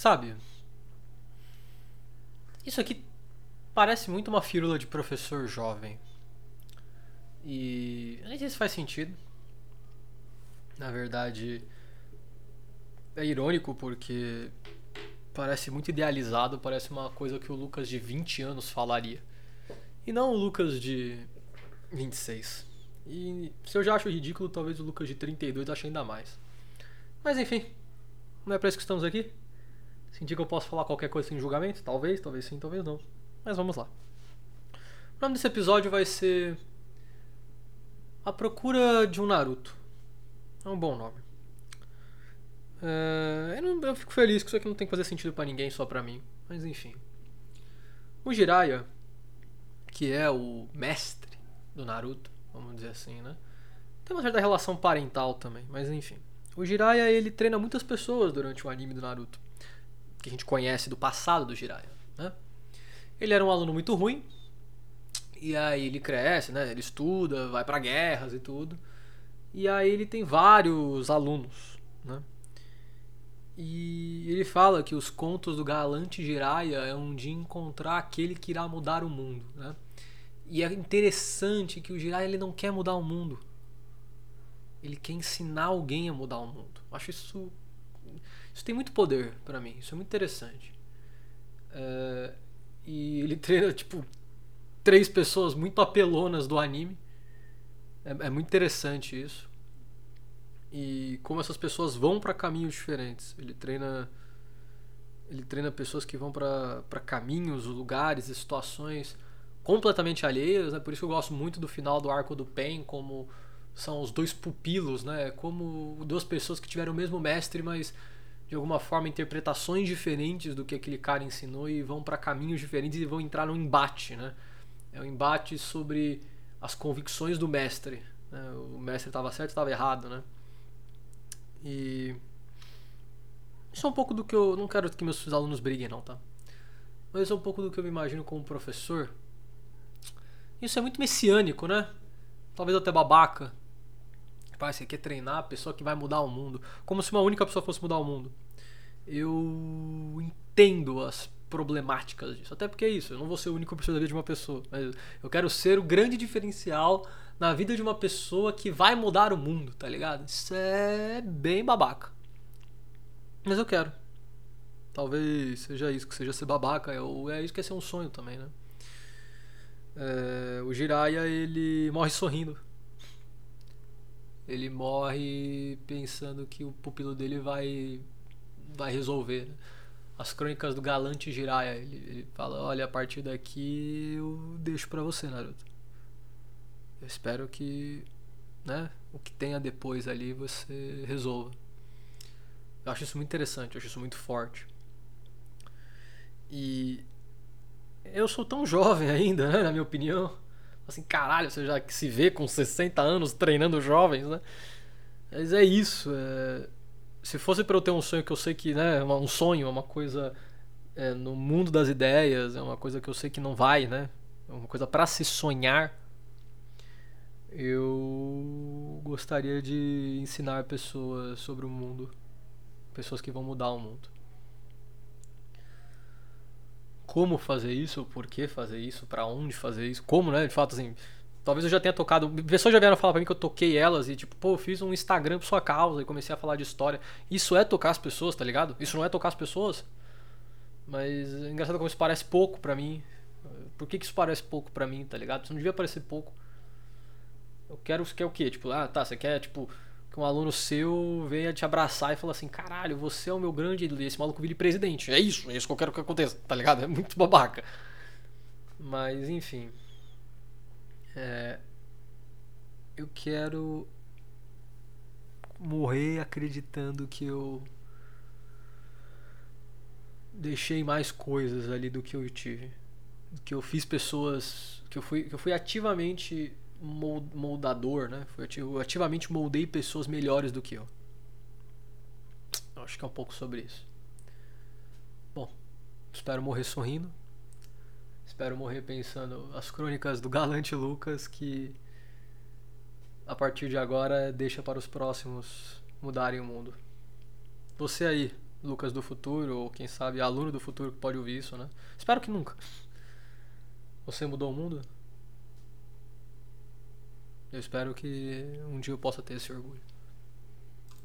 Sabe? Isso aqui parece muito uma firula de professor jovem. E nem sei se faz sentido. Na verdade, é irônico porque parece muito idealizado, parece uma coisa que o Lucas de 20 anos falaria. E não o Lucas de 26. E se eu já acho ridículo, talvez o Lucas de 32 ache ainda mais. Mas enfim, não é pra isso que estamos aqui. Sentir que eu posso falar qualquer coisa sem julgamento? Talvez, talvez sim, talvez não. Mas vamos lá. O nome desse episódio vai ser A Procura de um Naruto. É um bom nome. É, eu, não, eu, fico feliz que isso aqui não tem que fazer sentido para ninguém, só pra mim. Mas enfim. O Jiraiya, que é o mestre do Naruto, vamos dizer assim, né? Tem uma certa relação parental também, mas enfim. O Jiraiya, ele treina muitas pessoas durante o anime do Naruto. Que a gente conhece do passado do Jiraiya, né? Ele era um aluno muito ruim. E aí ele cresce, né? Ele estuda, vai para guerras e tudo. E aí ele tem vários alunos, né? E ele fala que os contos do galante Jiraiya é um dia encontrar aquele que irá mudar o mundo, né? E é interessante que o Jiraiya ele não quer mudar o mundo. Ele quer ensinar alguém a mudar o mundo. Eu acho isso isso tem muito poder para mim. Isso é muito interessante. É, e ele treina tipo três pessoas muito apelonas do anime. É, é muito interessante isso. E como essas pessoas vão para caminhos diferentes. Ele treina ele treina pessoas que vão para caminhos, lugares e situações completamente alheias, né? Por isso eu gosto muito do final do arco do Pen, como são os dois pupilos, né? Como duas pessoas que tiveram o mesmo mestre, mas de alguma forma interpretações diferentes do que aquele cara ensinou e vão para caminhos diferentes e vão entrar num embate, né? É um embate sobre as convicções do mestre. Né? O mestre estava certo, estava errado, né? E isso é um pouco do que eu não quero que meus alunos briguem, não, tá? Mas isso é um pouco do que eu me imagino como professor. Isso é muito messiânico, né? Talvez até babaca. Pai, você quer treinar a pessoa que vai mudar o mundo. Como se uma única pessoa fosse mudar o mundo. Eu entendo as problemáticas disso. Até porque é isso, eu não vou ser o único professor da vida de uma pessoa. Mas eu quero ser o grande diferencial na vida de uma pessoa que vai mudar o mundo, tá ligado? Isso é bem babaca. Mas eu quero. Talvez seja isso, que seja ser babaca. É, é isso que é ser um sonho também, né? É, o Jiraiya, ele morre sorrindo. Ele morre pensando que o pupilo dele vai vai resolver. Né? as crônicas do galante Jiraiya. Ele, ele fala: Olha, a partir daqui eu deixo para você, Naruto. Eu espero que né, o que tenha depois ali você resolva. Eu acho isso muito interessante, eu acho isso muito forte. E eu sou tão jovem ainda, né, na minha opinião. Assim, caralho, você já se vê com 60 anos treinando jovens, né? Mas é isso. É se fosse para eu ter um sonho que eu sei que, né, um sonho, é uma coisa é, no mundo das ideias, é uma coisa que eu sei que não vai, né? É uma coisa para se sonhar. Eu gostaria de ensinar pessoas sobre o mundo, pessoas que vão mudar o mundo. Como fazer isso, por que fazer isso, para onde fazer isso, como, né? De fato, assim, Talvez eu já tenha tocado. Pessoas já vieram falar pra mim que eu toquei elas e, tipo, pô, eu fiz um Instagram por sua causa e comecei a falar de história. Isso é tocar as pessoas, tá ligado? Isso não é tocar as pessoas. Mas é engraçado como isso parece pouco pra mim. Por que, que isso parece pouco pra mim, tá ligado? Isso não devia parecer pouco. Eu quero. Quer o quê? Tipo, ah, tá, você quer, tipo, que um aluno seu venha te abraçar e falar assim: caralho, você é o meu grande ídolo esse maluco vire presidente. É isso, é isso que eu quero que aconteça, tá ligado? É muito babaca. Mas, enfim. É, eu quero morrer acreditando que eu deixei mais coisas ali do que eu tive. Que eu fiz pessoas. Que eu fui, que eu fui ativamente moldador, né? Eu ativamente moldei pessoas melhores do que eu. Acho que é um pouco sobre isso. Bom, espero morrer sorrindo. Espero morrer pensando as crônicas do galante Lucas que a partir de agora deixa para os próximos mudarem o mundo. Você aí, Lucas do futuro, ou quem sabe aluno do futuro que pode ouvir isso, né? Espero que nunca. Você mudou o mundo? Eu espero que um dia eu possa ter esse orgulho.